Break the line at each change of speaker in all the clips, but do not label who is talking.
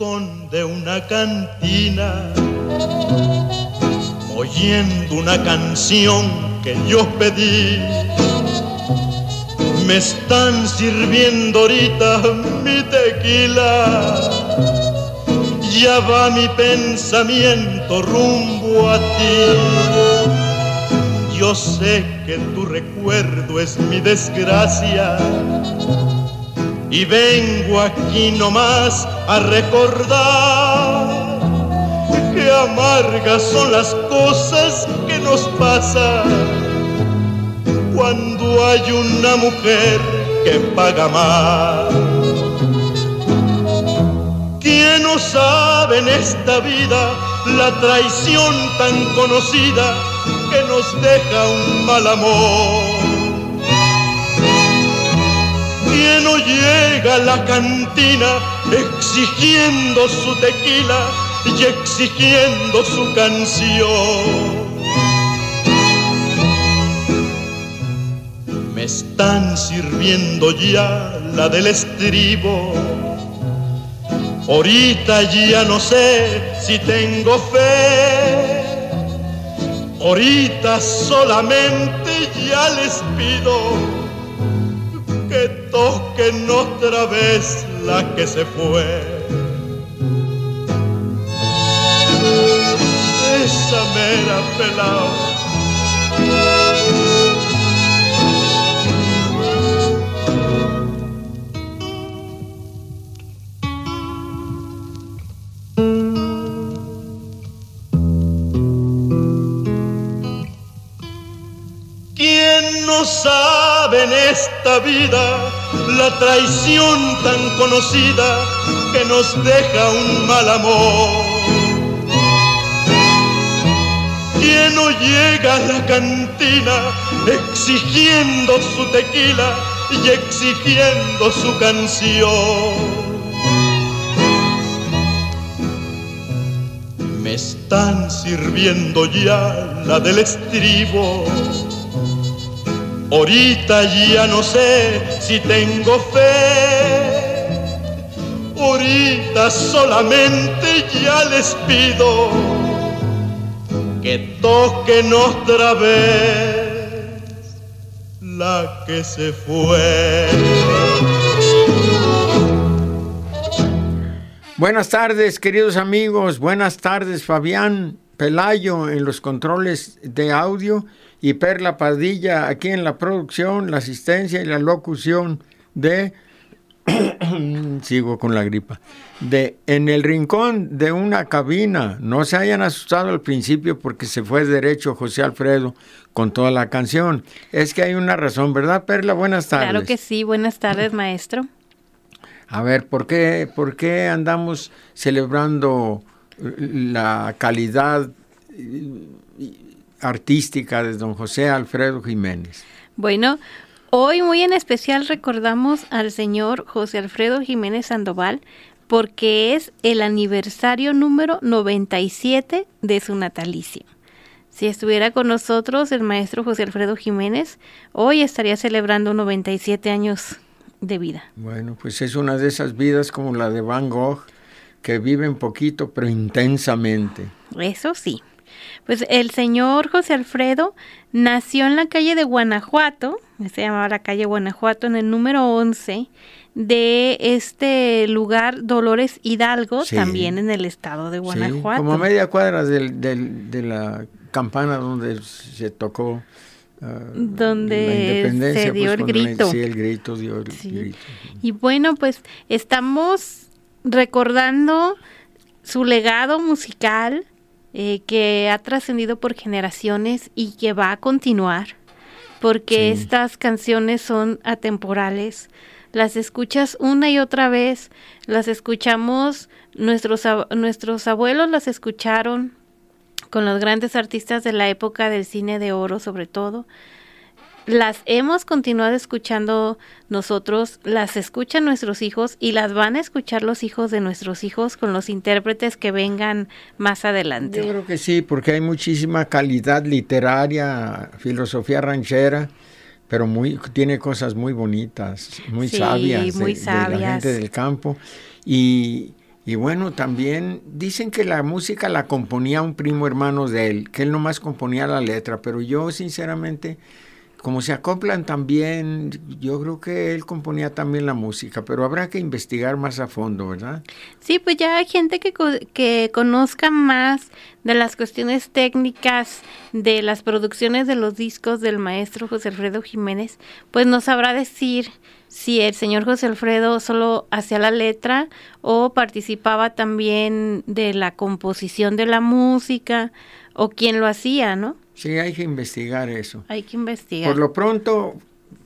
Rincón de una cantina, oyendo una canción que yo pedí. Me están sirviendo ahorita mi tequila. Ya va mi pensamiento rumbo a ti. Yo sé que tu recuerdo es mi desgracia y vengo aquí nomás a recordar que amargas son las cosas que nos pasan cuando hay una mujer que paga más. ¿Quién no sabe en esta vida la traición tan conocida que nos deja un mal amor? ¿Quién no llega la cantina exigiendo su tequila y exigiendo su canción? Me están sirviendo ya la del estribo. Ahorita ya no sé si tengo fe. Ahorita solamente ya les pido que toquen otra vez la que se fue. Esa mera pelao. ¿Quién no sabe en esta vida la traición tan conocida que nos deja un mal amor? ¿Quién no llega a la cantina exigiendo su tequila y exigiendo su canción? Me están sirviendo ya la del estribo. Ahorita ya no sé si tengo fe. Ahorita solamente ya les pido que toquen otra vez la que se fue.
Buenas tardes, queridos amigos. Buenas tardes, Fabián Pelayo en los controles de audio y Perla Padilla aquí en la producción, la asistencia y la locución de sigo con la gripa de en el rincón de una cabina. No se hayan asustado al principio porque se fue derecho José Alfredo con toda la canción. Es que hay una razón, ¿verdad, Perla? Buenas tardes.
Claro que sí, buenas tardes, maestro.
A ver, ¿por qué, por qué andamos celebrando la calidad artística de don José Alfredo Jiménez?
Bueno, hoy muy en especial recordamos al señor José Alfredo Jiménez Sandoval porque es el aniversario número 97 de su natalicio. Si estuviera con nosotros el maestro José Alfredo Jiménez, hoy estaría celebrando 97 años de vida.
Bueno, pues es una de esas vidas como la de Van Gogh, que viven poquito pero intensamente.
Eso sí. Pues el señor José Alfredo nació en la calle de Guanajuato, se llamaba la calle Guanajuato, en el número 11 de este lugar Dolores Hidalgo,
Sí.
también en el estado de
Sí,
Guanajuato.
como a media cuadra del- del- de la campana donde se tocó ah,
Donde
la independencia.
se dio el
cuando la-
grito.
sí, el grito dio el
Sí.
grito.
Y bueno, pues estamos recordando su legado musical eh, que ha trascendido por generaciones y que va a continuar, porque estas canciones son atemporales. Las escuchas una y otra vez, las escuchamos, nuestros, nuestros abuelos las escucharon con los grandes artistas de la época del cine de oro sobre todo, las hemos continuado escuchando nosotros, las escuchan nuestros hijos y las van a escuchar los hijos de nuestros hijos con los intérpretes que vengan más adelante.
Yo creo que sí, porque hay muchísima calidad literaria, filosofía ranchera, pero muy tiene cosas muy bonitas, muy sabias,
muy sabias.
de la gente del campo y y bueno, también dicen que la música la componía un primo hermano de él, que él nomás componía la letra, pero yo sinceramente como se acoplan también, yo creo que él componía también la música, pero habrá que investigar más a fondo, ¿verdad?
Sí, pues ya hay gente que, que conozca más de las cuestiones técnicas de las producciones de los discos del maestro José Alfredo Jiménez, pues nos sabrá decir si el señor José Alfredo solo hacía la letra o participaba también de la composición de la música o quién lo hacía, ¿no?
Sí, hay que investigar eso.
Hay que investigar.
Por lo pronto,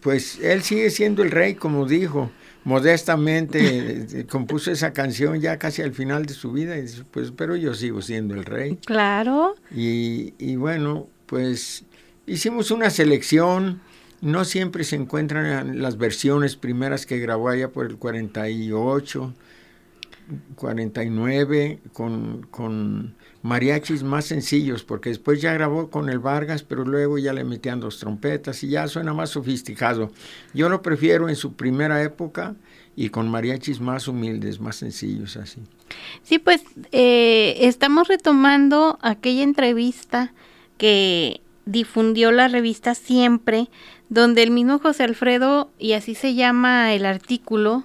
pues él sigue siendo el rey, como dijo, modestamente compuso esa canción ya casi al final de su vida, y pues pero yo sigo siendo el rey.
Claro.
Y, y bueno, pues hicimos una selección, no siempre se encuentran las versiones primeras que grabó allá por el 48, 49, con, con mariachis más sencillos, porque después ya grabó con el Vargas, pero luego ya le metían dos trompetas y ya suena más sofisticado. Yo lo prefiero en su primera época y con mariachis más humildes, más sencillos así.
Sí, pues eh, estamos retomando aquella entrevista que difundió la revista Siempre, donde el mismo José Alfredo, y así se llama el artículo,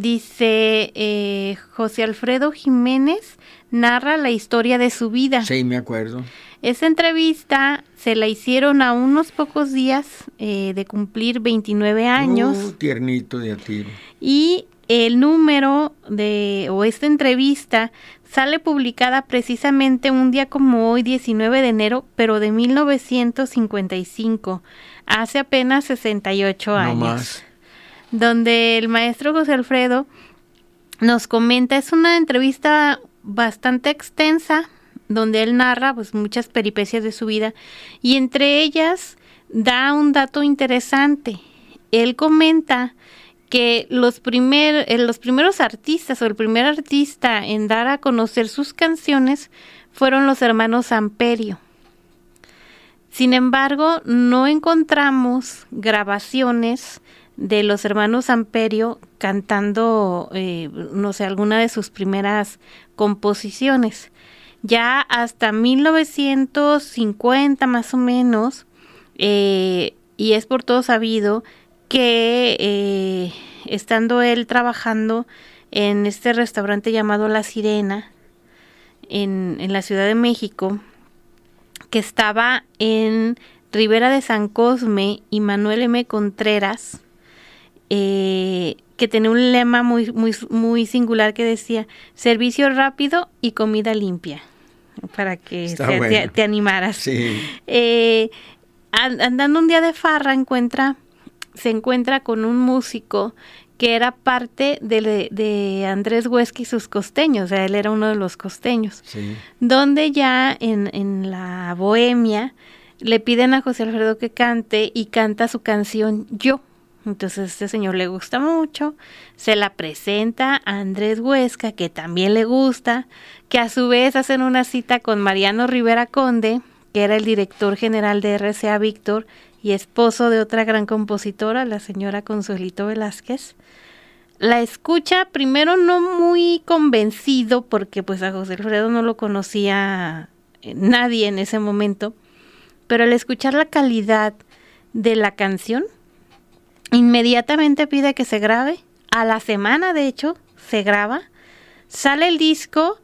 dice eh, José Alfredo Jiménez narra la historia de su vida.
Sí, me acuerdo.
Esa entrevista se la hicieron a unos pocos días eh, de cumplir 29 años. Uh,
tiernito de a
Y el número de, o esta entrevista, sale publicada precisamente un día como hoy, 19 de enero, pero de 1955, hace apenas 68 años. No más. Donde el maestro José Alfredo nos comenta, es una entrevista bastante extensa donde él narra pues muchas peripecias de su vida y entre ellas da un dato interesante. Él comenta que los, eh, los primeros artistas o el primer artista en dar a conocer sus canciones fueron los hermanos Amperio. Sin embargo, no encontramos grabaciones de los hermanos Amperio cantando, eh, no sé, alguna de sus primeras composiciones. Ya hasta 1950 más o menos, eh, y es por todo sabido que eh, estando él trabajando en este restaurante llamado La Sirena, en, en la Ciudad de México, que estaba en Rivera de San Cosme y Manuel M. Contreras, eh, que tenía un lema muy, muy, muy singular que decía servicio rápido y comida limpia, para que te, animaras. Eh, andando un día de farra encuentra, se encuentra con un músico que era parte de, de, Andrés Huesca y sus costeños, o sea, él era uno de los costeños, donde ya en, en la bohemia le piden a José Alfredo que cante y canta su canción Yo. Entonces este señor le gusta mucho, se la presenta a Andrés Huesca, que también le gusta, que a su vez hacen una cita con Mariano Rivera Conde, que era el director general de RCA Víctor y esposo de otra gran compositora, la señora Consuelito Velázquez. La escucha primero no muy convencido, porque pues a José Alfredo no lo conocía eh, nadie en ese momento, pero al escuchar la calidad de la canción, Inmediatamente pide que se grabe. A la semana, de hecho, se graba. Sale el disco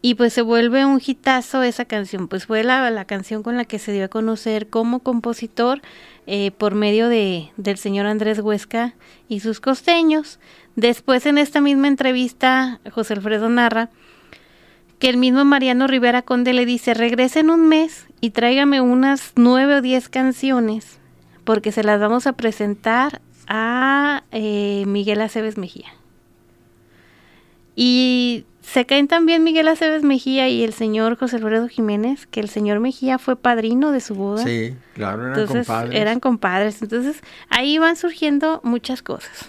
y pues se vuelve un hitazo esa canción. Pues fue la, la canción con la que se dio a conocer como compositor eh, por medio de, del señor Andrés Huesca y sus costeños. Después en esta misma entrevista, José Alfredo narra que el mismo Mariano Rivera Conde le dice, regrese en un mes y tráigame unas nueve o diez canciones, porque se las vamos a presentar a eh, Miguel Aceves Mejía. Y se caen también Miguel Aceves Mejía y el señor José Alfredo Jiménez, que el señor Mejía fue padrino de su boda.
Sí, claro, eran
Entonces,
compadres.
Eran compadres. Entonces, ahí van surgiendo muchas cosas.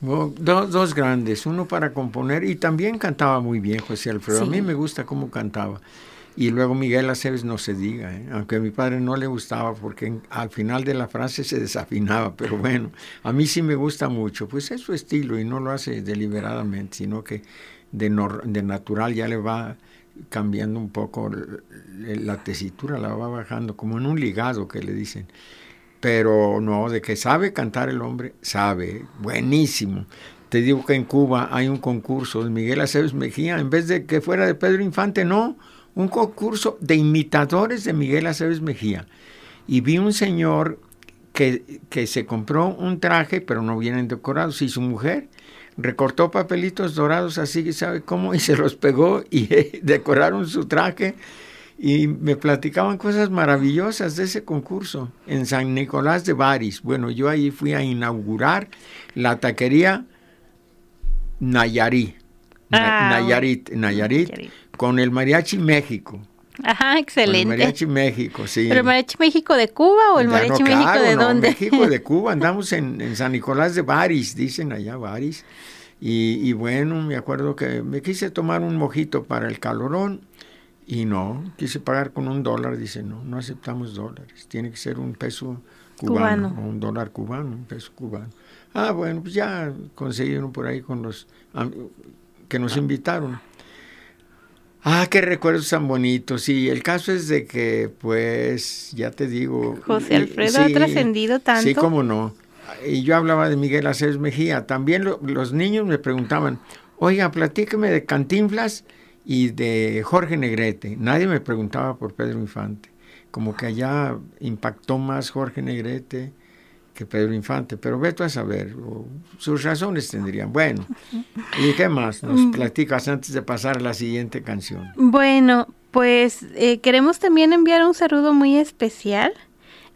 Dos, dos grandes, uno para componer y también cantaba muy bien José Alfredo. A mí me gusta cómo cantaba. Y luego Miguel Aceves no se diga, ¿eh? aunque a mi padre no le gustaba porque al final de la frase se desafinaba, pero bueno, a mí sí me gusta mucho, pues es su estilo y no lo hace deliberadamente, sino que de, nor- de natural ya le va cambiando un poco la tesitura, la va bajando, como en un ligado que le dicen. Pero no, de que sabe cantar el hombre, sabe, buenísimo. Te digo que en Cuba hay un concurso de Miguel Aceves Mejía, en vez de que fuera de Pedro Infante, no, un concurso de imitadores de Miguel Aceves Mejía. Y vi un señor que, que se compró un traje, pero no vienen decorados, y su mujer recortó papelitos dorados así, ¿sabe cómo? Y se los pegó y decoraron su traje y me platicaban cosas maravillosas de ese concurso en San Nicolás de Baris. Bueno, yo ahí fui a inaugurar la taquería Nayarit, Na-
Ah,
Nayarit, Nayarit,
Nayarit.
Con el Mariachi México.
Ajá,
Con el
excelente.
Mariachi México, sí.
¿Pero el Mariachi México de Cuba o el Mariachi
no,
México
claro,
de
no,
dónde?
México de Cuba, andamos en, en San Nicolás de Baris, dicen allá Baris. Y, y bueno, me acuerdo que me quise tomar un mojito para el calorón y no, quise pagar con un dólar, dice, no, no aceptamos dólares, tiene que ser un peso cubano,
Cubano.
o un dólar cubano, un peso cubano. Ah, bueno, pues ya consiguieron por ahí con los que nos invitaron. Ah, qué recuerdos tan bonitos. Sí, el caso es de que, pues, ya te digo.
José Alfredo ha trascendido tanto.
Sí, cómo no. Y yo hablaba de Miguel Aceves Mejía. También lo- los niños me preguntaban, oiga, platíqueme de Cantinflas y de Jorge Negrete. Nadie me preguntaba por Pedro Infante. Como que allá impactó más Jorge Negrete que Pedro Infante, pero veto a saber, sus razones tendrían. Bueno, ¿y qué más nos
Mm.
platicas antes de pasar a la siguiente canción?
Bueno, pues eh, queremos también enviar un saludo muy especial.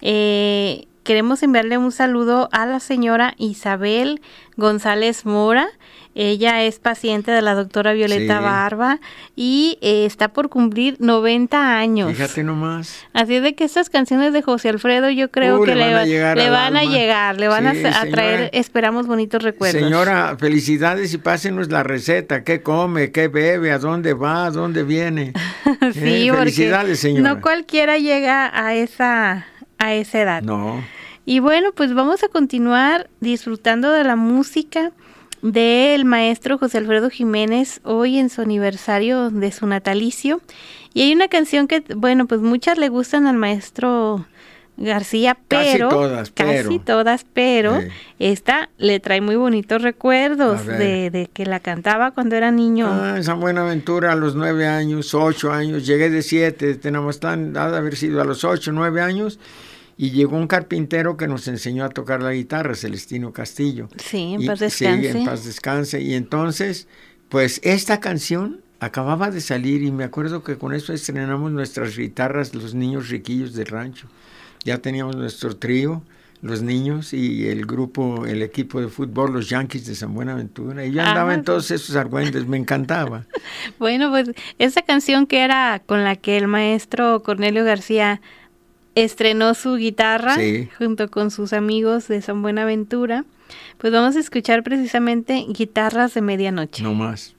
Eh, queremos enviarle un saludo a la señora Isabel González Mora. Ella es paciente de la doctora Violeta
Sí.
Barba y eh, está por cumplir 90 años.
Fíjate nomás.
Así es de que estas canciones de José Alfredo yo creo
Uh,
que
le van a llegar
le van a llegar, le van a
Sí,
a, traer,
señora.
esperamos bonitos recuerdos.
Señora, felicidades y pásenos la receta. ¿Qué come? ¿Qué bebe? ¿A dónde va? ¿A dónde viene?
sí,
Eh, felicidades, señora.
no cualquiera llega a esa a esa edad.
No.
Y bueno, pues vamos a continuar disfrutando de la música del maestro José Alfredo Jiménez hoy en su aniversario de su natalicio. Y hay una canción que, bueno, pues muchas le gustan al maestro García,
Casi
pero
todas, pero.
casi todas, pero
Sí.
esta le trae muy bonitos recuerdos de, de que la cantaba cuando era niño.
Ah, en San Buenaventura a los nueve años, ocho años, llegué de siete, tenemos tan, ha de haber sido a los ocho, nueve años, y llegó un carpintero que nos enseñó a tocar la guitarra, Celestino Castillo.
sí, en
Y-
paz
sí,
descanse.
en paz descanse. Y entonces, pues esta canción acababa de salir y me acuerdo que con eso estrenamos nuestras guitarras, los niños riquillos del rancho. Ya teníamos nuestro trío, los niños y el grupo, el equipo de fútbol, los Yankees de San Buenaventura. Y yo andaba
Ah,
en todos esos argüendes, me encantaba.
Bueno, pues esa canción que era con la que el maestro Cornelio García estrenó su guitarra
Sí.
junto con sus amigos de San Buenaventura, pues vamos a escuchar precisamente Guitarras de Medianoche.
No más.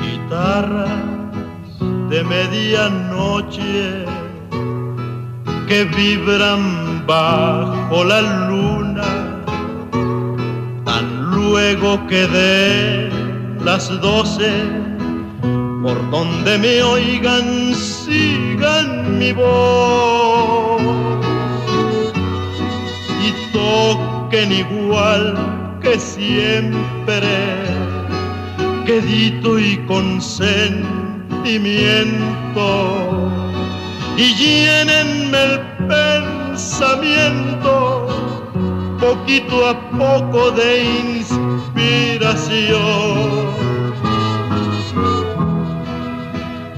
guitarras de medianoche que vibran bajo la luna, tan luego que de las doce, por donde me oigan, sigan mi voz y toquen igual que siempre quedito y con sentimiento y llénenme el pensamiento poquito a poco de inspiración.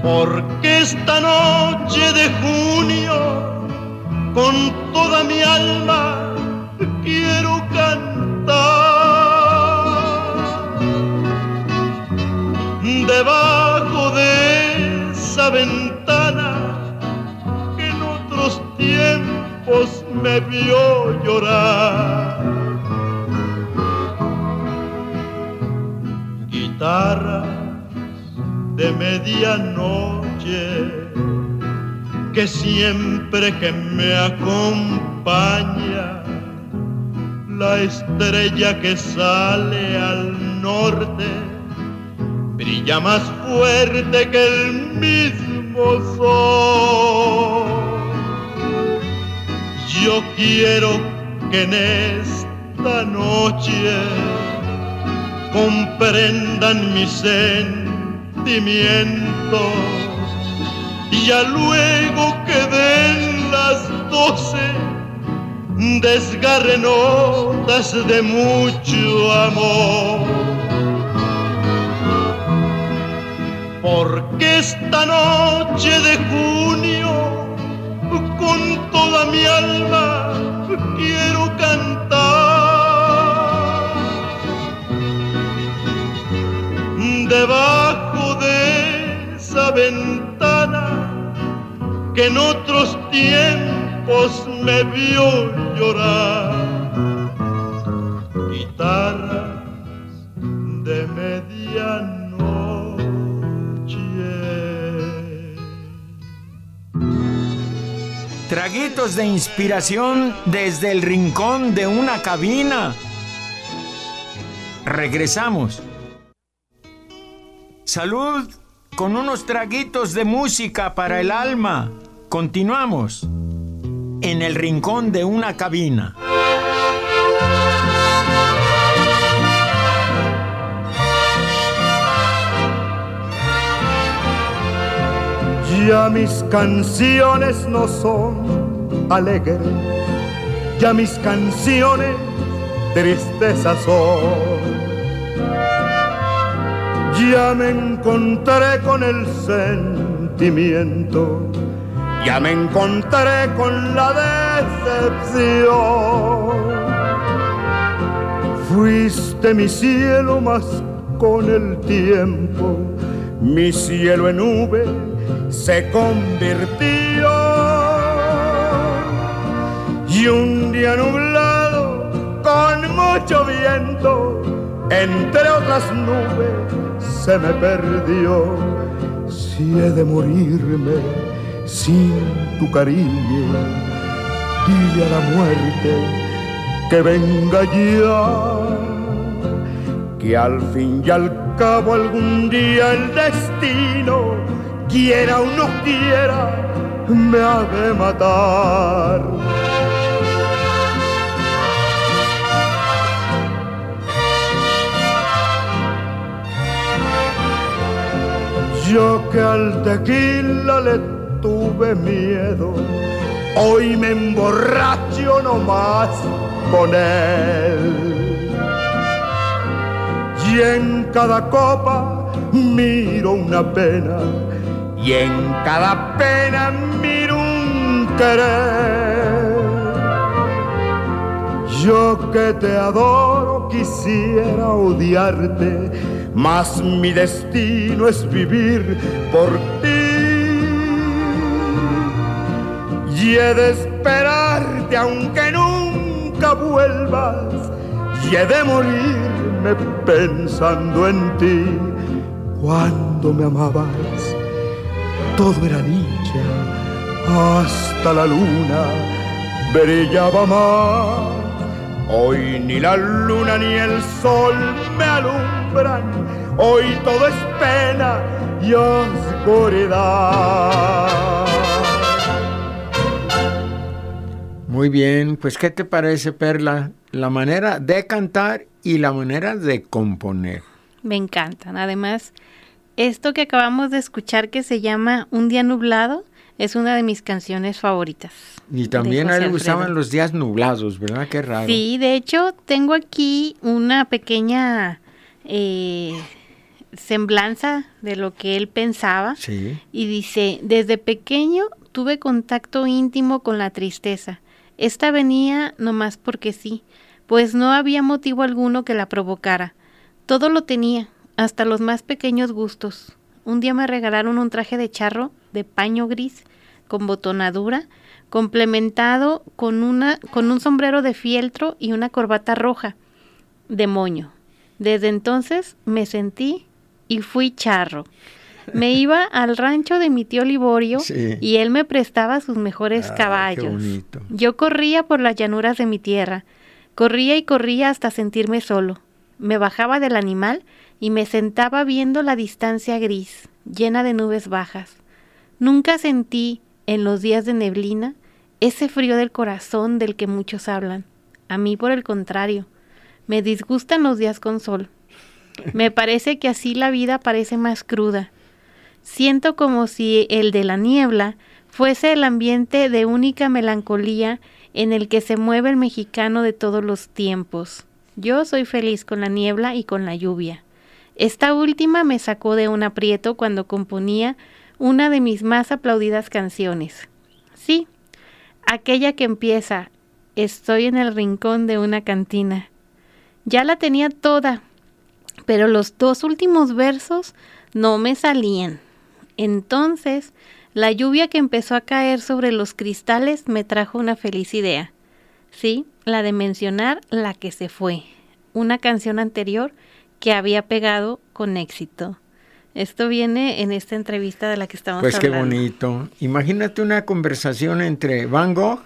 Porque esta noche de junio, con toda mi alma, quiero cantar. Debajo me vio llorar. Guitarras de medianoche que siempre que me acompaña la estrella que sale al norte brilla más fuerte que el mismo sol. Yo quiero que en esta noche comprendan mis sentimientos y ya luego que den las doce desgarre notas de mucho amor. Porque esta noche de junio, con toda mi alma, quiero cantar. Debajo de esa ventana que en otros tiempos me vio llorar.
Traguitos de inspiración desde el rincón de una cabina. Regresamos. Salud con unos traguitos de música para el alma. Continuamos en el rincón de una cabina.
Ya mis canciones no son alegres, ya mis canciones tristeza son. Ya me encontré con el sentimiento, ya me encontré con la decepción. Fuiste mi cielo más con el tiempo, mi cielo en nube se convirtió. Y un día nublado con mucho viento, entre otras nubes, se me perdió. Si he de morirme sin tu cariño, dile a la muerte que venga ya, que al fin y al cabo algún día el destino, quiera o no quiera, me ha de matar. Yo que al tequila le tuve miedo, hoy me emborracho nomás con él. Y en cada copa miro una pena, y en cada pena miro un querer. Yo que te adoro quisiera odiarte, mas mi destino es vivir por ti. Y he de esperarte aunque nunca vuelvas, y he de morirme pensando en ti. Cuando me amabas, todo era dicha, hasta la luna brillaba más. Hoy ni la luna ni el sol me alumbran, hoy todo es pena y oscuridad.
Muy bien, pues ¿qué te parece, Perla? La manera de cantar y la manera de componer.
Me encantan. Además, Esto que acabamos de escuchar que se llama Un día nublado es una de mis canciones favoritas.
Y también a él le gustaban los días nublados, ¿verdad? Qué raro.
Sí, de hecho tengo aquí una pequeña eh, semblanza de lo que él pensaba.
Sí.
Y dice, desde pequeño tuve contacto íntimo con la tristeza. Esta venía nomás porque sí, pues no había motivo alguno que la provocara. Todo lo tenía, hasta los más pequeños gustos. Un día me regalaron un traje de charro de paño gris con botonadura, complementado con, una, con un sombrero de fieltro y una corbata roja de moño. Desde entonces me sentí y fui charro. Me iba al rancho de mi tío Liborio y él me prestaba sus mejores ah, caballos. Yo corría por las llanuras de mi tierra, corría y corría hasta sentirme solo. Me bajaba del animal y me sentaba viendo la distancia gris, llena de nubes bajas. Nunca sentí, en los días de neblina, ese frío del corazón del que muchos hablan. A mí, por el contrario, me disgustan los días con sol. Me parece que así la vida parece más cruda. Siento como si el de la niebla fuese el ambiente de única melancolía en el que se mueve el mexicano de todos los tiempos. Yo soy feliz con la niebla y con la lluvia. Esta última me sacó de un aprieto cuando componía una de mis más aplaudidas canciones. Sí, aquella que empieza Estoy en el rincón de una cantina. Ya la tenía toda, pero los dos últimos versos no me salían. Entonces, la lluvia que empezó a caer sobre los cristales me trajo una feliz idea. Sí, la de mencionar la que se fue, una canción anterior que había pegado con éxito. Esto viene en esta entrevista de la que estamos
hablando.
Pues
qué bonito. Imagínate una conversación entre Van Gogh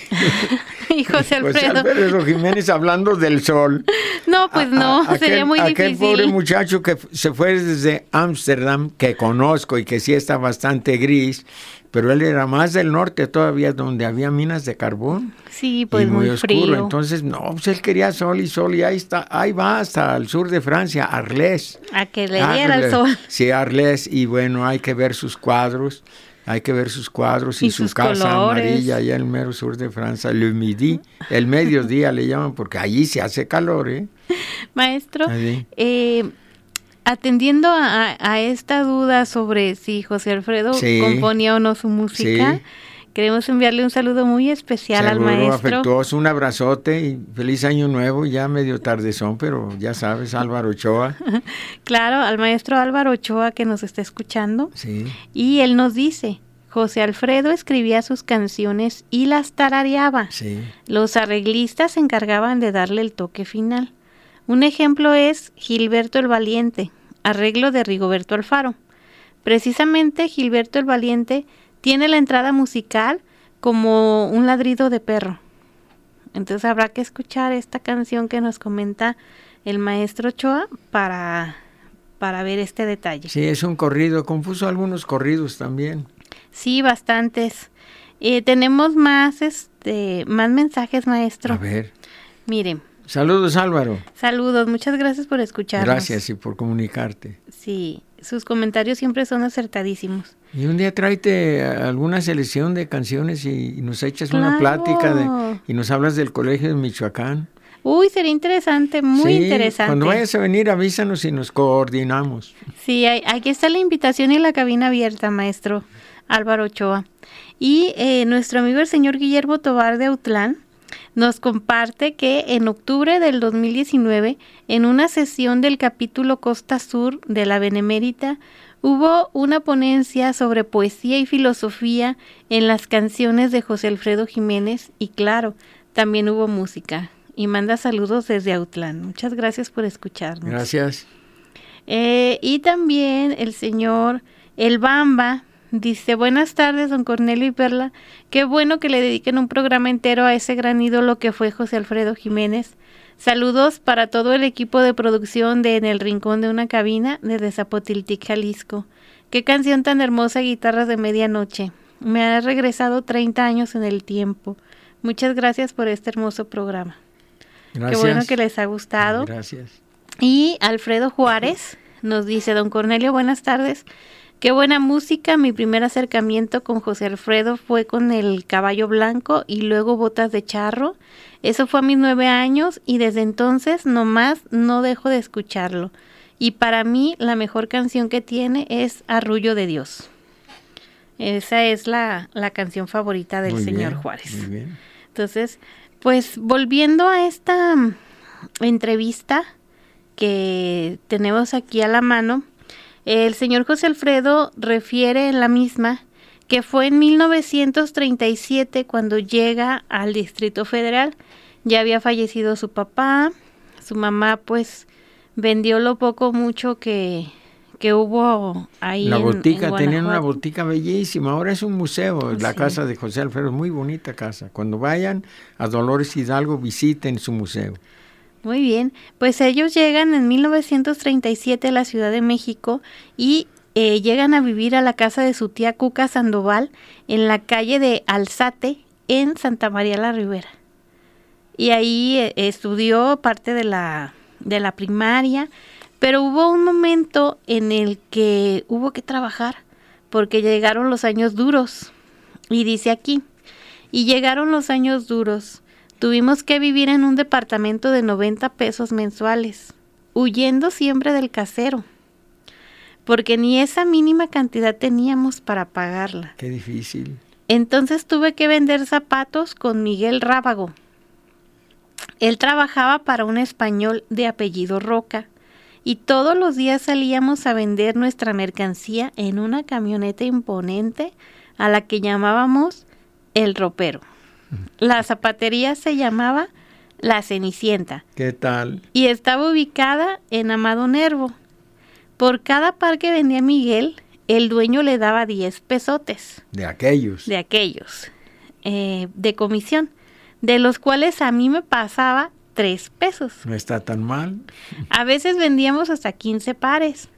y, José Alfredo.
José Jiménez hablando del sol.
No, pues no, sería muy difícil.
Aquel pobre muchacho que se fue desde Ámsterdam, que conozco y que sí está bastante gris, pero él era más del norte todavía, donde había minas de carbón.
Sí, pues muy, oscuro.
Entonces, no, pues él quería sol y sol y ahí está, ahí va hasta el sur de Francia, Arles.
A que le diera el sol.
Sí, Arles, y bueno, hay que ver sus cuadros. Hay que ver sus cuadros y, su casa amarilla allá en el mero sur de Francia, le midi, el mediodía le llaman porque allí se hace calor, ¿eh?
Maestro, eh, atendiendo a, esta duda sobre si José Alfredo componía o no su música, queremos enviarle un saludo muy especial al maestro.
afectuoso, un abrazote y feliz año nuevo, ya medio tardezón, pero ya sabes, Álvaro Ochoa.
claro, al maestro Álvaro Ochoa que nos está escuchando.
Sí.
Y él nos dice, José Alfredo escribía sus canciones y las tarareaba.
Sí.
Los arreglistas se encargaban de darle el toque final. Un ejemplo es Gilberto el Valiente, arreglo de Rigoberto Alfaro. Precisamente Gilberto el Valiente tiene la entrada musical como un ladrido de perro. Entonces habrá que escuchar esta canción que nos comenta el maestro Choa para, para ver este detalle.
Sí, es un corrido, confuso algunos corridos también.
Sí, bastantes. Eh, tenemos más, este, más mensajes, maestro.
A ver.
Mire.
Saludos, Álvaro.
Saludos, muchas gracias por escucharnos.
Gracias y por comunicarte.
Sí, sus comentarios siempre son acertadísimos.
Y un día tráete alguna selección de canciones y, nos echas una plática de, y nos hablas del colegio de Michoacán.
Uy, sería interesante, muy
sí,
interesante.
Cuando vayas a venir, avísanos y nos coordinamos.
Sí, aquí está la invitación y la cabina abierta, maestro Álvaro Ochoa. Y eh, nuestro amigo el señor Guillermo Tobar de Autlán nos comparte que en octubre del 2019, en una sesión del capítulo Costa Sur de la Benemérita, hubo una ponencia sobre poesía y filosofía en las canciones de José Alfredo Jiménez y claro, también hubo música. Y manda saludos desde Autlán. Muchas gracias por escucharnos.
Gracias.
Eh, y también el señor El Bamba Dice, buenas tardes, don Cornelio y Perla. Qué bueno que le dediquen un programa entero a ese gran ídolo que fue José Alfredo Jiménez. Saludos para todo el equipo de producción de En el Rincón de una Cabina de Zapotiltic, Jalisco. Qué canción tan hermosa, Guitarras de Medianoche. Me ha regresado 30 años en el tiempo. Muchas gracias por este hermoso programa.
Gracias.
Qué bueno que les ha gustado.
Gracias.
Y Alfredo Juárez Nos dice don Cornelio, buenas tardes. Qué buena música. Mi primer acercamiento con José Alfredo fue con el caballo blanco y luego botas de charro. Eso fue a mis nueve años y desde entonces nomás no dejo de escucharlo. Y para mí la mejor canción que tiene es Arrullo de Dios. Esa es la, canción favorita del señor Juárez. Entonces, pues volviendo a esta entrevista que tenemos aquí a la mano, el señor José Alfredo refiere en la misma que fue en 1937 cuando llega al Distrito Federal. Ya había fallecido su papá, su mamá pues vendió lo poco mucho que, que hubo ahí.
La botica, tenían una botica bellísima, ahora es un museo, la casa de José Alfredo, muy bonita casa. Cuando vayan a Dolores Hidalgo visiten su museo.
Muy bien, pues ellos llegan en 1937 a la Ciudad de México y eh, llegan a vivir a la casa de su tía Cuca Sandoval en la calle de Alzate en Santa María la Ribera. Y ahí eh, estudió parte de la, de la primaria, pero hubo un momento en el que hubo que trabajar porque llegaron los años duros. Y dice aquí, y llegaron los años duros Tuvimos que vivir en un departamento de 90 pesos mensuales, huyendo siempre del casero, porque ni esa mínima cantidad teníamos para pagarla.
Qué difícil.
Entonces tuve que vender zapatos con Miguel Rábago. Él trabajaba para un español de apellido Roca y todos los días salíamos a vender nuestra mercancía en una camioneta imponente a la que llamábamos el ropero. La zapatería se llamaba La Cenicienta.
¿Qué tal?
Y estaba ubicada en Amado Nervo. Por cada par que vendía Miguel, el dueño le daba 10 pesotes.
De aquellos.
De aquellos. Eh, de comisión. De los cuales a mí me pasaba 3 pesos.
No está tan mal.
A veces vendíamos hasta 15 pares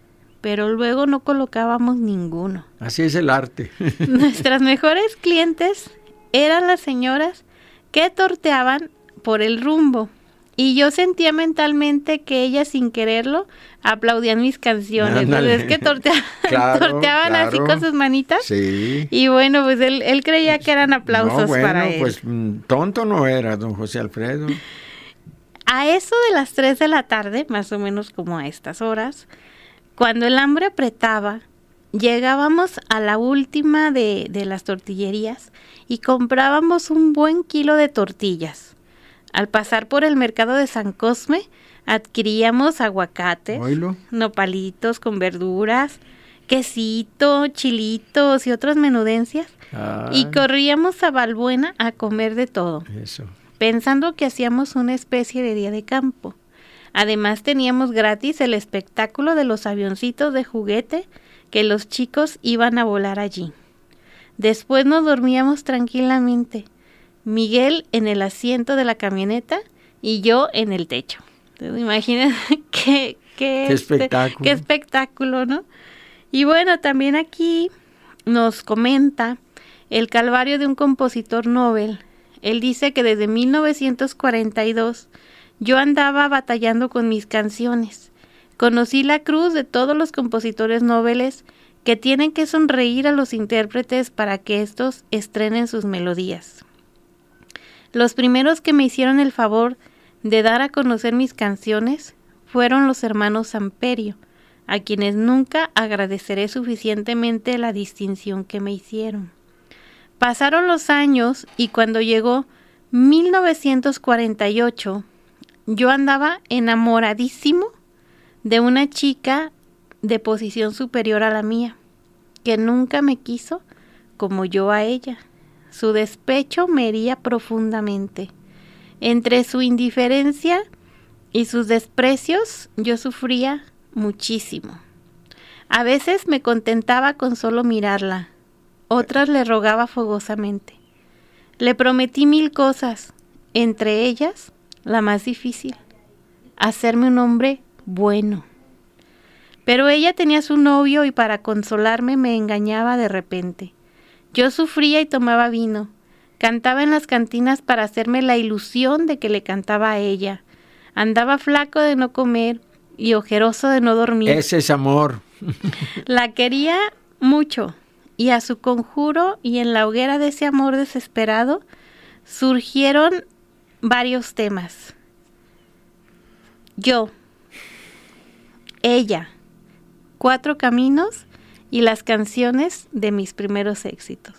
pero luego no colocábamos ninguno.
Así es el arte.
Nuestras mejores clientes eran las señoras que torteaban por el rumbo. Y yo sentía mentalmente que ellas sin quererlo aplaudían mis canciones. Es que torteaban así con sus manitas.
Sí.
Y bueno, pues él, creía que eran aplausos para él.
Pues mm, tonto no era, don José Alfredo.
A eso de las 3 de la tarde, más o menos como a estas horas, cuando el hambre apretaba, llegábamos a la última de, de las tortillerías y comprábamos un buen kilo de tortillas. Al pasar por el mercado de San Cosme, adquiríamos aguacates, nopalitos con verduras, quesito, chilitos y otras menudencias. Y corríamos a Balbuena a comer de todo.
Eso.
Pensando que hacíamos una especie de día de campo. Además teníamos gratis el espectáculo de los avioncitos de juguete que los chicos iban a volar allí. Después nos dormíamos tranquilamente, Miguel en el asiento de la camioneta y yo en el techo. Entonces, qué, qué,
este, espectáculo.
qué espectáculo, ¿no? Y bueno, también aquí nos comenta el calvario de un compositor Nobel. Él dice que desde 1942 yo andaba batallando con mis canciones. Conocí la cruz de todos los compositores noveles que tienen que sonreír a los intérpretes para que éstos estrenen sus melodías. Los primeros que me hicieron el favor de dar a conocer mis canciones fueron los hermanos Samperio, a quienes nunca agradeceré suficientemente la distinción que me hicieron. Pasaron los años y cuando llegó 1948, yo andaba enamoradísimo de una chica de posición superior a la mía, que nunca me quiso como yo a ella. Su despecho me hería profundamente. Entre su indiferencia y sus desprecios yo sufría muchísimo. A veces me contentaba con solo mirarla, otras le rogaba fogosamente. Le prometí mil cosas, entre ellas la más difícil, hacerme un hombre bueno. Pero ella tenía su novio y para consolarme me engañaba de repente. Yo sufría y tomaba vino. Cantaba en las cantinas para hacerme la ilusión de que le cantaba a ella. Andaba flaco de no comer y ojeroso de no dormir.
Ese es amor.
La quería mucho y a su conjuro y en la hoguera de ese amor desesperado surgieron varios temas. Yo, ella, cuatro caminos y las canciones de mis primeros éxitos.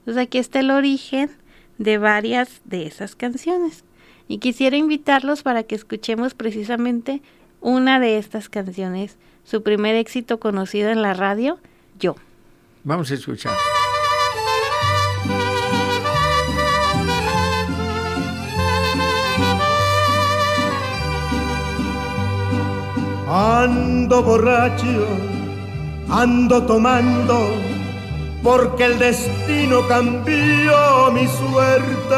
Entonces aquí está el origen de varias de esas canciones. Y quisiera invitarlos para que escuchemos precisamente una de estas canciones, su primer éxito conocido en la radio, Yo.
Vamos a escuchar.
Ando borracho, ando tomando, porque el destino cambió mi suerte.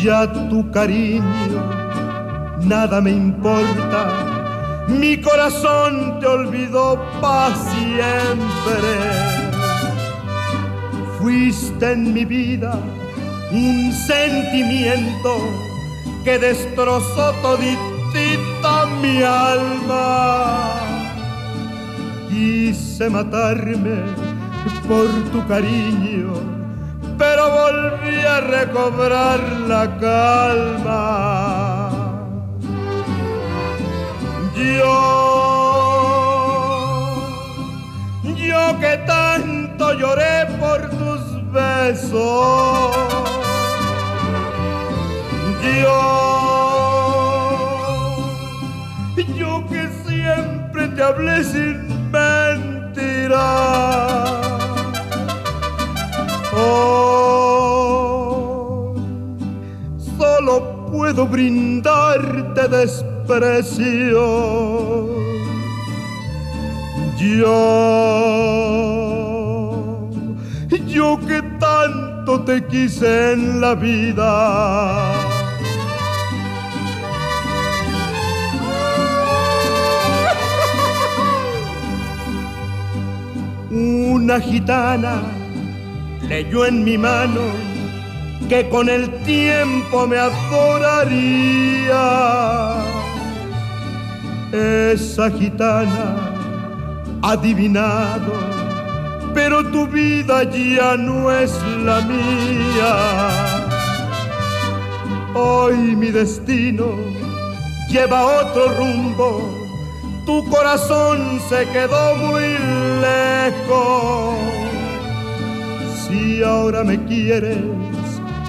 Ya tu cariño, nada me importa, mi corazón te olvidó para siempre. Fuiste en mi vida un sentimiento que destrozó todito mi alma. Quise matarme por tu cariño, pero volví a recobrar la calma. Yo, yo que tanto lloré por tus besos. Sin mentira. Oh, solo puedo brindarte desprecio. Yo, yo que tanto te quise en la vida Una gitana leyó en mi mano que con el tiempo me adoraría. Esa gitana adivinado, pero tu vida ya no es la mía. Hoy mi destino lleva otro rumbo tu corazón se quedó muy lejos. Si ahora me quieres,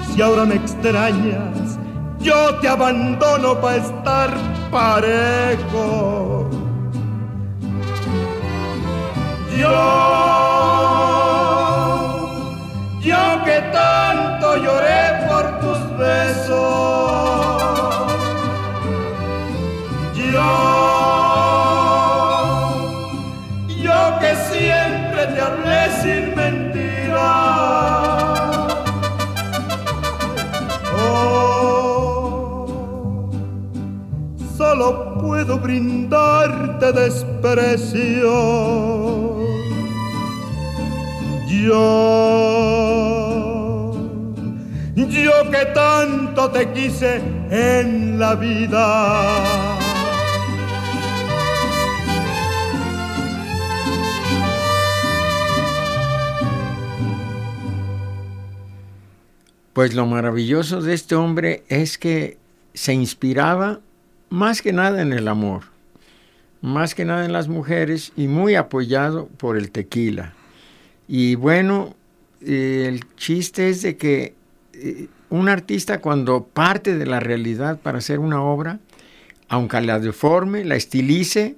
si ahora me extrañas, yo te abandono para estar parejo. Yo, yo que tanto lloré por tus besos. Yo te hablé sin mentira. Oh, solo puedo brindarte desprecio. Yo, yo que tanto te quise en la vida.
Pues lo maravilloso de este hombre es que se inspiraba más que nada en el amor, más que nada en las mujeres y muy apoyado por el tequila. Y bueno, el chiste es de que eh, un artista cuando parte de la realidad para hacer una obra, aunque la deforme, la estilice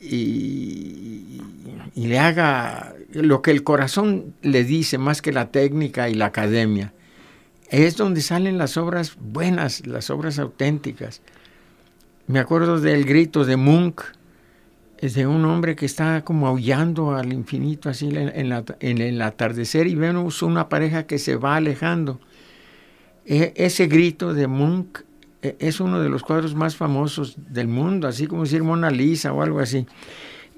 y, y le haga lo que el corazón le dice más que la técnica y la academia, es donde salen las obras buenas, las obras auténticas. Me acuerdo del grito de Munch, es de un hombre que está como aullando al infinito así en, el atardecer y vemos una pareja que se va alejando. E, ese grito de Munch e, es uno de los cuadros más famosos del mundo, así como decir Mona Lisa o algo así.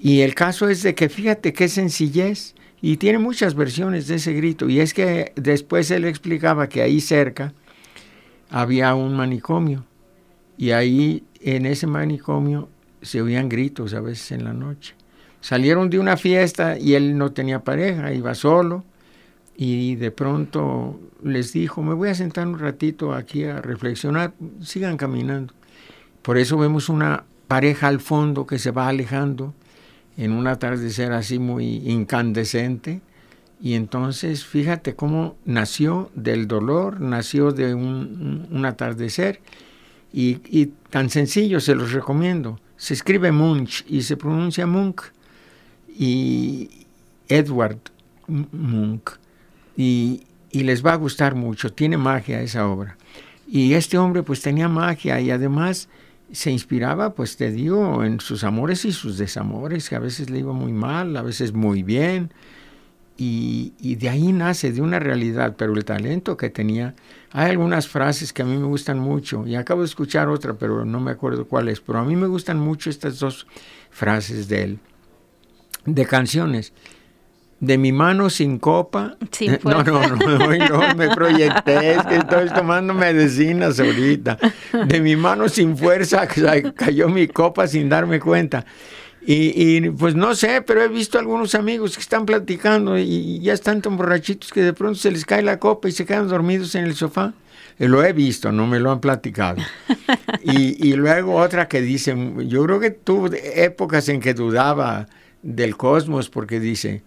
Y el caso es de que fíjate qué sencillez y tiene muchas versiones de ese grito. Y es que después él explicaba que ahí cerca había un manicomio. y ahí en ese manicomio se oían gritos a veces en la noche. Salieron de una fiesta y él no tenía pareja, iba solo y de pronto les dijo, me voy a sentar un ratito aquí a reflexionar, sigan caminando. Por eso vemos una pareja al fondo que se va alejando en un atardecer así muy incandescente. Y entonces fíjate cómo nació del dolor, nació de un, atardecer. Y, tan sencillo, se los recomiendo. Se escribe Munch y se pronuncia Munch. Y Edward Munch. Y, y les va a gustar mucho, tiene magia esa obra. Y este hombre pues tenía magia y además se inspiraba, pues te digo, en sus amores y sus desamores, que a veces le iba muy mal, a veces muy bien, y, de ahí nace, de una realidad, pero el talento que tenía. Hay algunas frases que a mí me gustan mucho, y acabo de escuchar otra, pero no me acuerdo cuál es, pero a mí me gustan mucho estas dos frases de él, de canciones de mi mano sin copa. no, no, no, no, me proyecté, es que estoy tomando medicinas ahorita. De mi mano sin fuerza cayó mi copa sin darme cuenta. Y, y, pues no sé, pero he visto algunos amigos que están platicando y, ya están tan borrachitos que de pronto se les cae la copa y se quedan dormidos en el sofá. Eh, lo he visto, no me lo han platicado. Y, y luego otra que dice, yo creo que tuvo épocas en que dudaba del cosmos porque dice,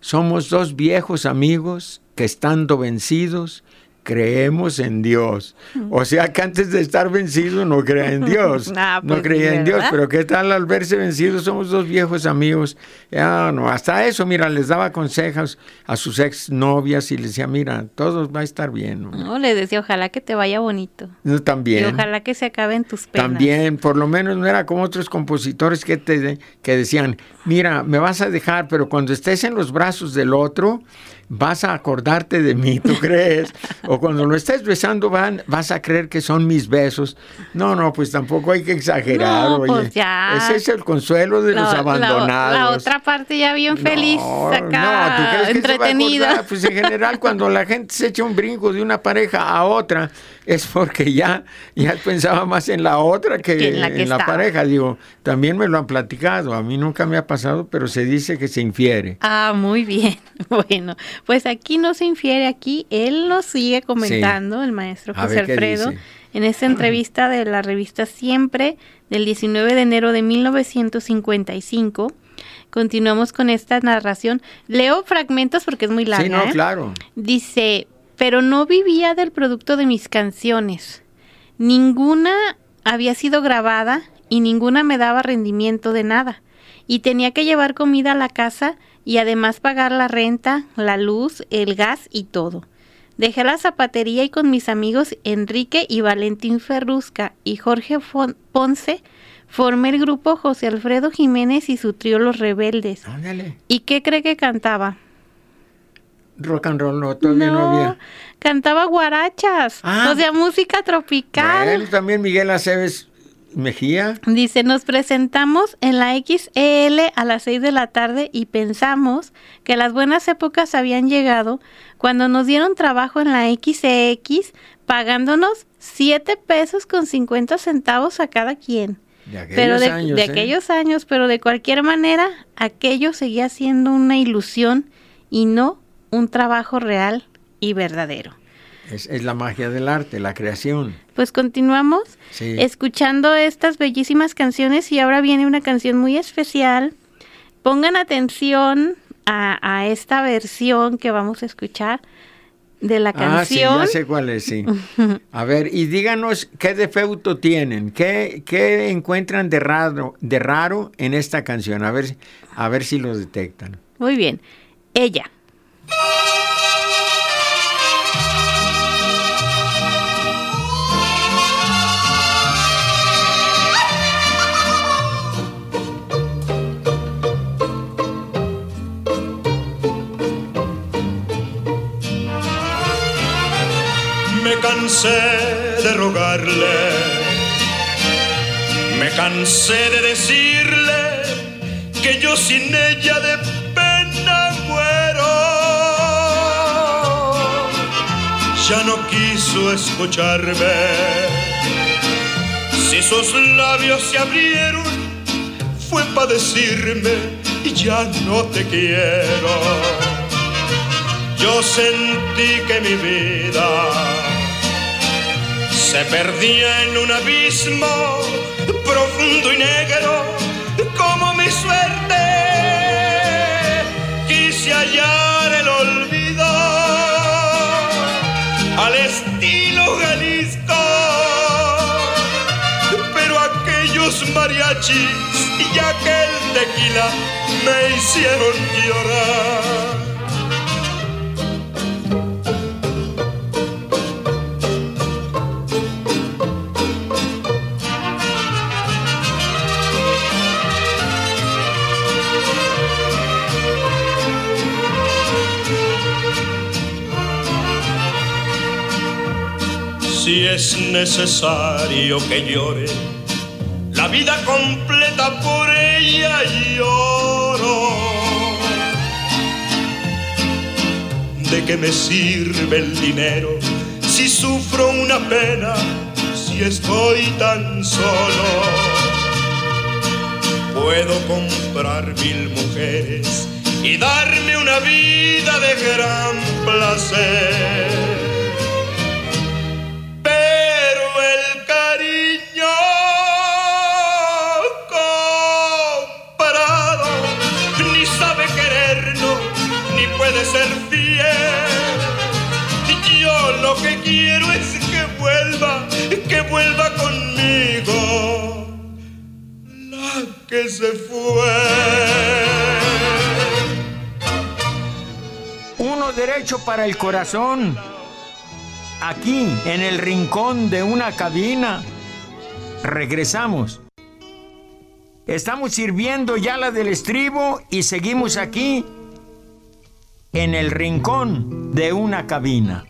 somos dos viejos amigos que estando vencidos creemos en Dios. O sea que antes de estar vencido no creía en Dios. no pues creía en Dios, pero ¿qué tal al verse vencidos? Somos dos viejos amigos. No, hasta eso, mira, les daba consejos a sus ex novias y les decía, mira, todo va a estar bien.
No, les decía, ojalá que te vaya bonito.
también.
Y ojalá que se acaben tus penas.
También, por lo menos no era como otros compositores que, te, que decían, mira, me vas a dejar, pero cuando estés en los brazos del otro, vas a acordarte de mí, ¿tú crees? O cuando lo estés besando van, vas a creer que son mis besos. No, no, pues tampoco hay que exagerar. No, pues ya. Ese es el consuelo de los abandonados.
La, otra parte ya bien feliz, acá, no, ¿tú crees entretenida.
pues en general cuando la gente se echa un brinco de una pareja a otra, es porque ya, ya pensaba más en la otra que, en la, que en la pareja. Digo, también me lo han platicado. A mí nunca me ha pasado, pero se dice que se infiere.
Ah, muy bien. Bueno, pues aquí no se infiere, aquí él nos sigue comentando, el maestro José Alfredo, en esta entrevista de la revista Siempre, del 19 de enero de 1955. Continuamos con esta narración. Leo fragmentos porque es muy larga. Sí, no,
¿eh? claro.
Dice, pero no vivía del producto de mis canciones. Ninguna había sido grabada y ninguna me daba rendimiento de nada. Y tenía que llevar comida a la casa y además pagar la renta, la luz, el gas y todo. Dejé la zapatería y con mis amigos Enrique y Valentín Ferrusca y Jorge Ponce formé el grupo José Alfredo Jiménez y su trío Los Rebeldes. ¿Y qué cree que cantaba?
Rock and roll, no, todavía no, había.
Cantaba guarachas, ah. o sea, música tropical.
también Miguel Aceves Mejía.
Dice, nos presentamos en la XEL a las 6 de la tarde y pensamos que las buenas épocas habían llegado cuando nos dieron trabajo en la XEX pagándonos 7 pesos con 50 centavos a cada quien. De aquellos, pero de, años, de ¿eh? aquellos años, pero de cualquier manera, aquello seguía siendo una ilusión y no un trabajo real y verdadero.
Es, la magia del arte, la creación.
Pues continuamos escuchando estas bellísimas canciones y ahora viene una canción muy especial. Pongan atención a, esta versión que vamos a escuchar de la canción.
Ah, sí, ya sé cuál es, sí. A ver, y díganos qué defecto tienen, qué, qué encuentran de raro, de raro en esta canción, a ver, a ver si lo detectan.
Muy bien. Ella.
Cansé de rogarle, me cansé de decirle que yo sin ella de Ya no quiso escucharme, sus labios se abrieron fue para decirme ya no te quiero. Yo sentí que mi vida se perdía en un abismo profundo y negro mariachis y aquel tequila me hicieron llorar. Si es necesario que llore completa por ella lloro. ¿De qué me sirve el dinero si sufro una pena, si estoy tan solo? Puedo comprar mil mujeres y darme una vida de gran placer se fue.
Uno derecho para el corazón. Aquí, en el rincón de una cabina. Regresamos. Estamos sirviendo ya la del estribo y seguimos aquí en el rincón de una cabina.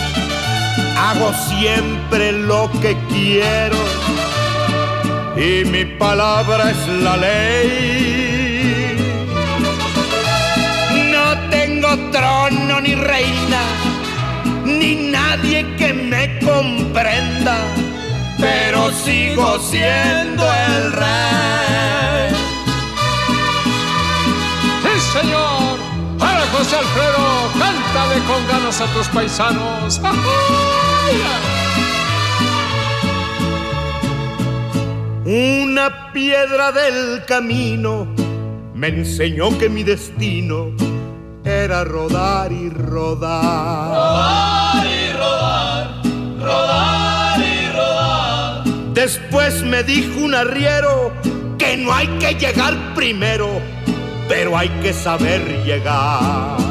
hago siempre lo que quiero y mi palabra es la ley. No tengo trono ni reina ni nadie que me comprenda, pero sigo siendo el rey.
¡Sí, señor! Para José Alfredo, con ganas a tus paisanos.
Una piedra del camino me enseñó que mi destino era rodar y rodar.
Rodar y rodar, rodar y rodar.
Después me dijo un arriero que no hay que llegar primero, pero hay que saber llegar.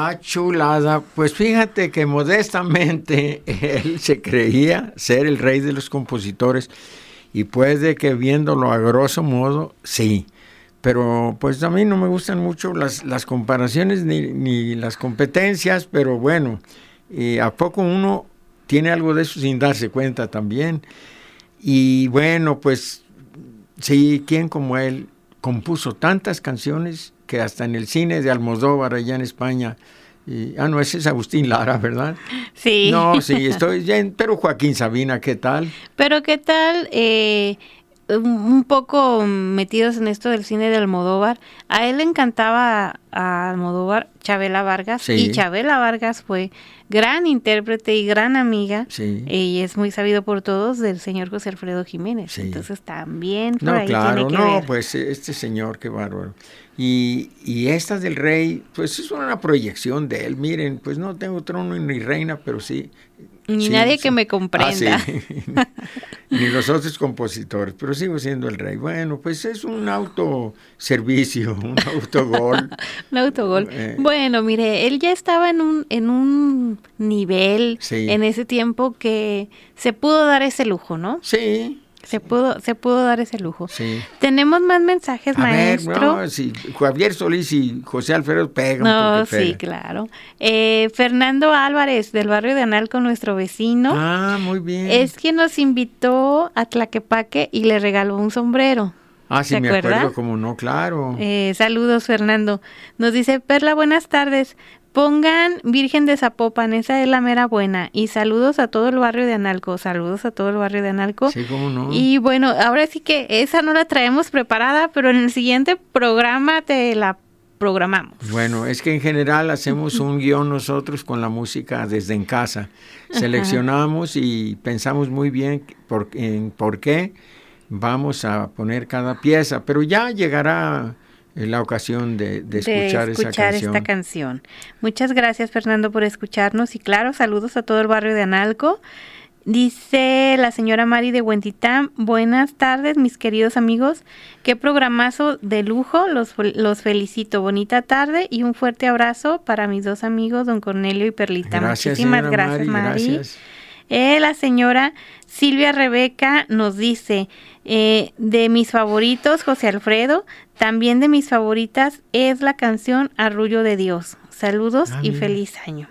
Ah, chulada. Pues fíjate que modestamente él se creía ser el rey de los compositores y puede que viéndolo a grosso modo, sí. Pero pues a mí no me gustan mucho las, comparaciones ni, las competencias, pero bueno, ¿a poco uno tiene algo de eso sin darse cuenta también? Y bueno, pues sí, quien como él compuso tantas canciones que hasta en el cine de Almodóvar allá en España, ah, no, ese es Agustín Lara, ¿verdad?
Sí.
No, sí, estoy pero Joaquín Sabina, ¿qué tal?
Pero ¿qué tal? Eh, un poco metidos en esto del cine de Almodóvar, a él le encantaba a Almodóvar Chabela Vargas
Sí.
y Chabela Vargas fue gran intérprete y gran amiga
Sí.
y es muy sabido por todos del señor José Alfredo Jiménez.
Sí.
Entonces también por
No,
ahí
claro,
tiene que
no,
ver.
pues este señor, qué bárbaro. Y, y esta del rey, pues es una proyección de él. Miren, pues no tengo trono ni reina, pero sí.
Ni
sí,
nadie
sí.
que me comprenda.
Ah, sí. ni los otros compositores, pero sigo siendo el rey. Bueno, pues es un autoservicio, un autogol.
Un autogol.
Eh.
Bueno, mire, él ya estaba en un, en un nivel en ese tiempo que se pudo dar ese lujo, ¿no?
Sí,
Se pudo, se pudo dar ese lujo.
sí.
Tenemos más mensajes,
A ver,
maestro.
no, si Javier Solís y José Alfredo pegan.
No, sí, claro. Eh, Fernando Álvarez, del barrio de Analco, nuestro vecino,
Ah, muy bien.
es quien nos invitó a Tlaquepaque y le regaló un sombrero.
ah, sí,
¿se
me acuerdo, como no, claro.
Eh, saludos, Fernando. Nos dice Perla, buenas tardes. Pongan Virgen de Zapopan, esa es la mera buena. Y saludos a todo el barrio de Analco. Saludos a todo el barrio de Analco.
Sí, cómo no.
Y bueno, ahora sí que esa no la traemos preparada, pero en el siguiente programa te la programamos.
Bueno, es que en general hacemos un guion nosotros con la música desde en casa. Seleccionamos y pensamos muy bien por, en por qué vamos a poner cada pieza, pero ya llegará eh, la ocasión de, de escuchar, esa canción.
esta canción. Muchas gracias, Fernando, por escucharnos. Y claro, saludos a todo el barrio de Analco. Dice la señora Mari de Huentitán, buenas tardes mis queridos amigos, qué programazo de lujo, los, los felicito, bonita tarde y un fuerte abrazo para mis dos amigos, don Cornelio y Perlita.
Gracias,
Muchísimas gracias,
Mari,
Mari.
gracias.
Eh, la señora Silvia Rebeca nos dice, eh, de mis favoritos, José Alfredo, también de mis favoritas es la canción Arrullo de Dios. Saludos
Ah,
y
mira.
feliz año.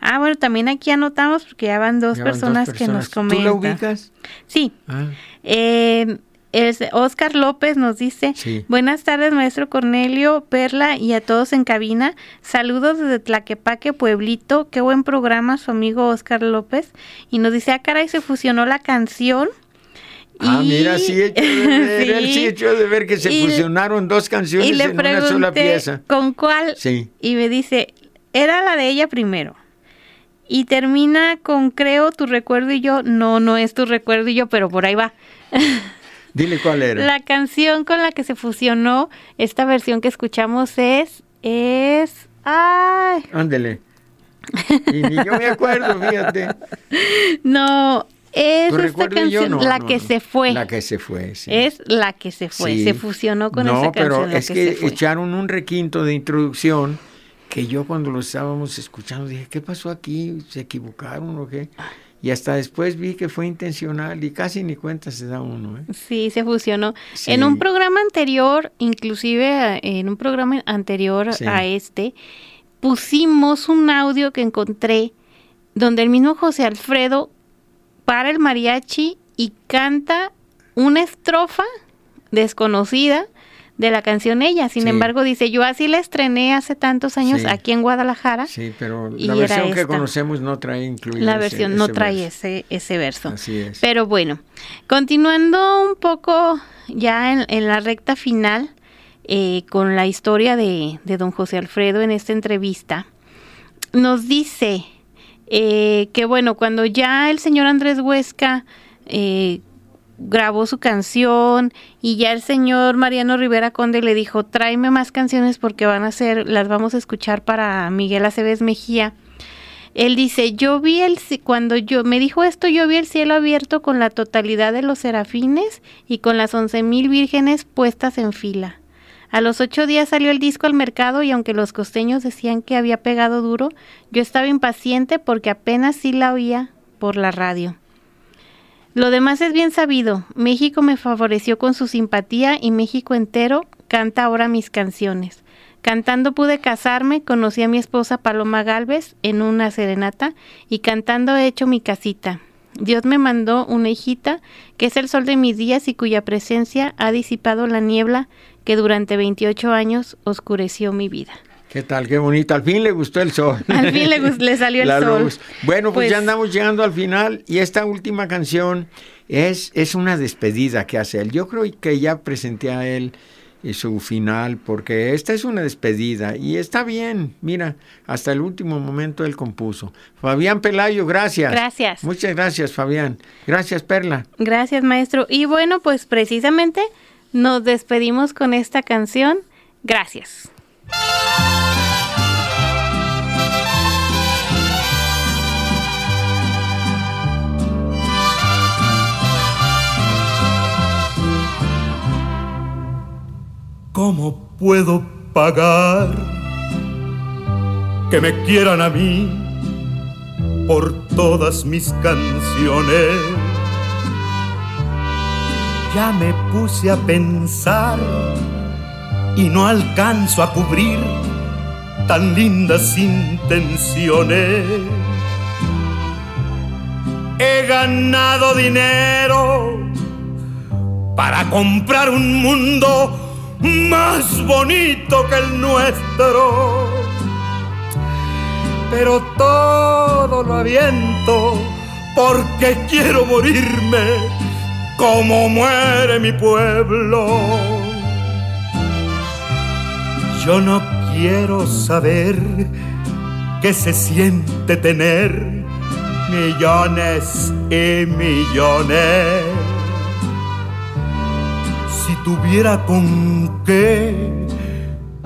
Ah, bueno, también aquí anotamos porque ya van dos
Ya van dos
personas que nos comentan.
¿Tú la ubicas?
Sí.
Ah,
Eh, es Oscar López nos dice,
Sí.
buenas tardes maestro Cornelio, Perla y a todos en cabina. Saludos desde Tlaquepaque, Pueblito. Qué buen programa su amigo Oscar López. Y nos dice, ah, caray, se fusionó la canción.
Ah,
Y-
mira, sí hecho de ver, él sí hecho de ver que se
Y-
fusionaron dos canciones
Y le
en una sola pieza.
con cuál
Sí.
y me dice, era la de ella primero. Y termina con creo tu recuerdo y yo, no, no es tu recuerdo y yo, pero por ahí va.
Dile cuál era.
La canción con la que se fusionó esta versión que escuchamos es, es, ay,
Ándele. Y ni yo me acuerdo, fíjate.
no, es
¿Tu
esta canción?
No,
la
no,
que
no.
se fue.
La que se fue, sí.
Es la que se fue,
Sí.
se fusionó con
no,
esa canción.
pero
la
es
que,
que, echaron un requinto de introducción que yo cuando lo estábamos escuchando dije, ¿qué pasó aquí? ¿Se equivocaron o qué? Y hasta después vi que fue intencional y casi ni cuenta se da uno. ¿eh?
Sí, se fusionó.
Sí.
En un programa anterior, inclusive eh, en un programa anterior
Sí.
a este, pusimos un audio que encontré donde el mismo José Alfredo para el mariachi y canta una estrofa desconocida de la canción Ella. Sin
Sí.
embargo, dice, yo así la estrené hace tantos años
Sí.
aquí en Guadalajara.
Sí, pero la versión que conocemos no trae incluido
La
ese-
versión no
ese
trae
verso.
ese, ese verso.
Así es.
Pero bueno, continuando un poco ya en, en la recta final eh, con la historia de, de don José Alfredo en esta entrevista, nos dice eh, que bueno, cuando ya el señor Andrés Huesca eh, grabó su canción y ya el señor Mariano Rivera Conde le dijo, tráeme más canciones porque van a ser, las vamos a escuchar para Miguel Aceves Mejía. Él dice, yo vi el, cuando yo, me dijo esto, yo vi el cielo abierto con la totalidad de los serafines y con las once mil vírgenes puestas en fila. A los ocho días salió el disco al mercado y aunque los costeños decían que había pegado duro, yo estaba impaciente porque apenas sí la oía por la radio. Lo demás es bien sabido. México me favoreció con su simpatía y México entero canta ahora mis canciones. Cantando pude casarme, conocí a mi esposa Paloma Galvez en una serenata y cantando he hecho mi casita. Dios me mandó una hijita que es el sol de mis días y cuya presencia ha disipado la niebla que durante 28 años oscureció mi vida.
¿Qué tal? Qué bonito. Al fin le gustó el sol.
Al fin le, le salió el
La
sol.
luz. Bueno, pues,
Pues-
ya andamos llegando al final y esta última canción es, es una despedida que hace él. Yo creo que ya presenté a él eh, su final porque esta es una despedida y está bien. Mira, hasta el último momento él compuso. Fabián Pelayo, gracias.
Gracias.
Muchas gracias, Fabián. Gracias, Perla.
Gracias, maestro. Y bueno, pues precisamente nos despedimos con esta canción. Gracias.
¿Cómo puedo pagar que me quieran a mí por todas mis canciones? Ya me puse a pensar y no alcanzo a cubrir tan lindas intenciones. He ganado dinero para comprar un mundo más bonito que el nuestro. Pero todo lo aviento porque quiero morirme como muere mi pueblo. Yo no quiero saber qué se siente tener millones y millones. Si tuviera con qué,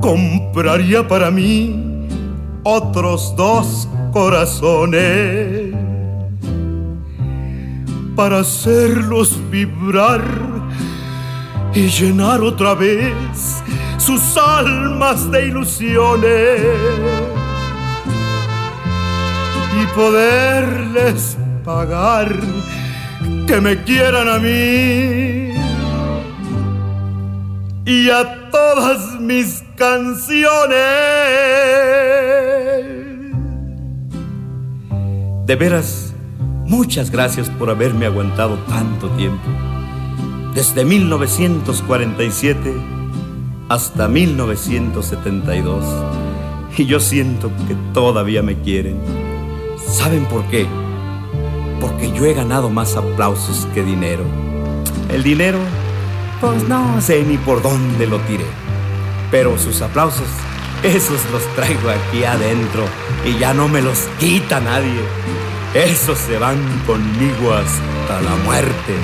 compraría para mí otros dos corazones para hacerlos vibrar y llenar otra vez sus almas de ilusiones y poderles pagar que me quieran a mí y a todas mis canciones. De veras, muchas gracias por haberme aguantado tanto tiempo. Desde 1947 hasta 1972. Y yo siento que todavía me quieren. ¿Saben por qué? Porque yo he ganado más aplausos que dinero. El dinero, pues no sé ni por dónde lo tiré. Pero sus aplausos, esos los traigo aquí adentro y ya no me los quita nadie. Esos se van conmigo hasta la muerte.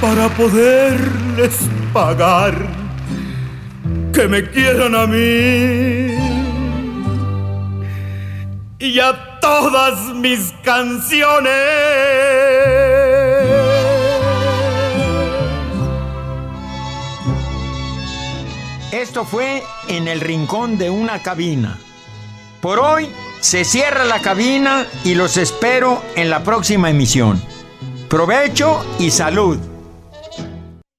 Para poderles pagar que me quieran a mí y a todas mis canciones.
Esto fue en el rincón de una cabina. Por hoy se cierra la cabina y los espero en la próxima emisión. Provecho y salud.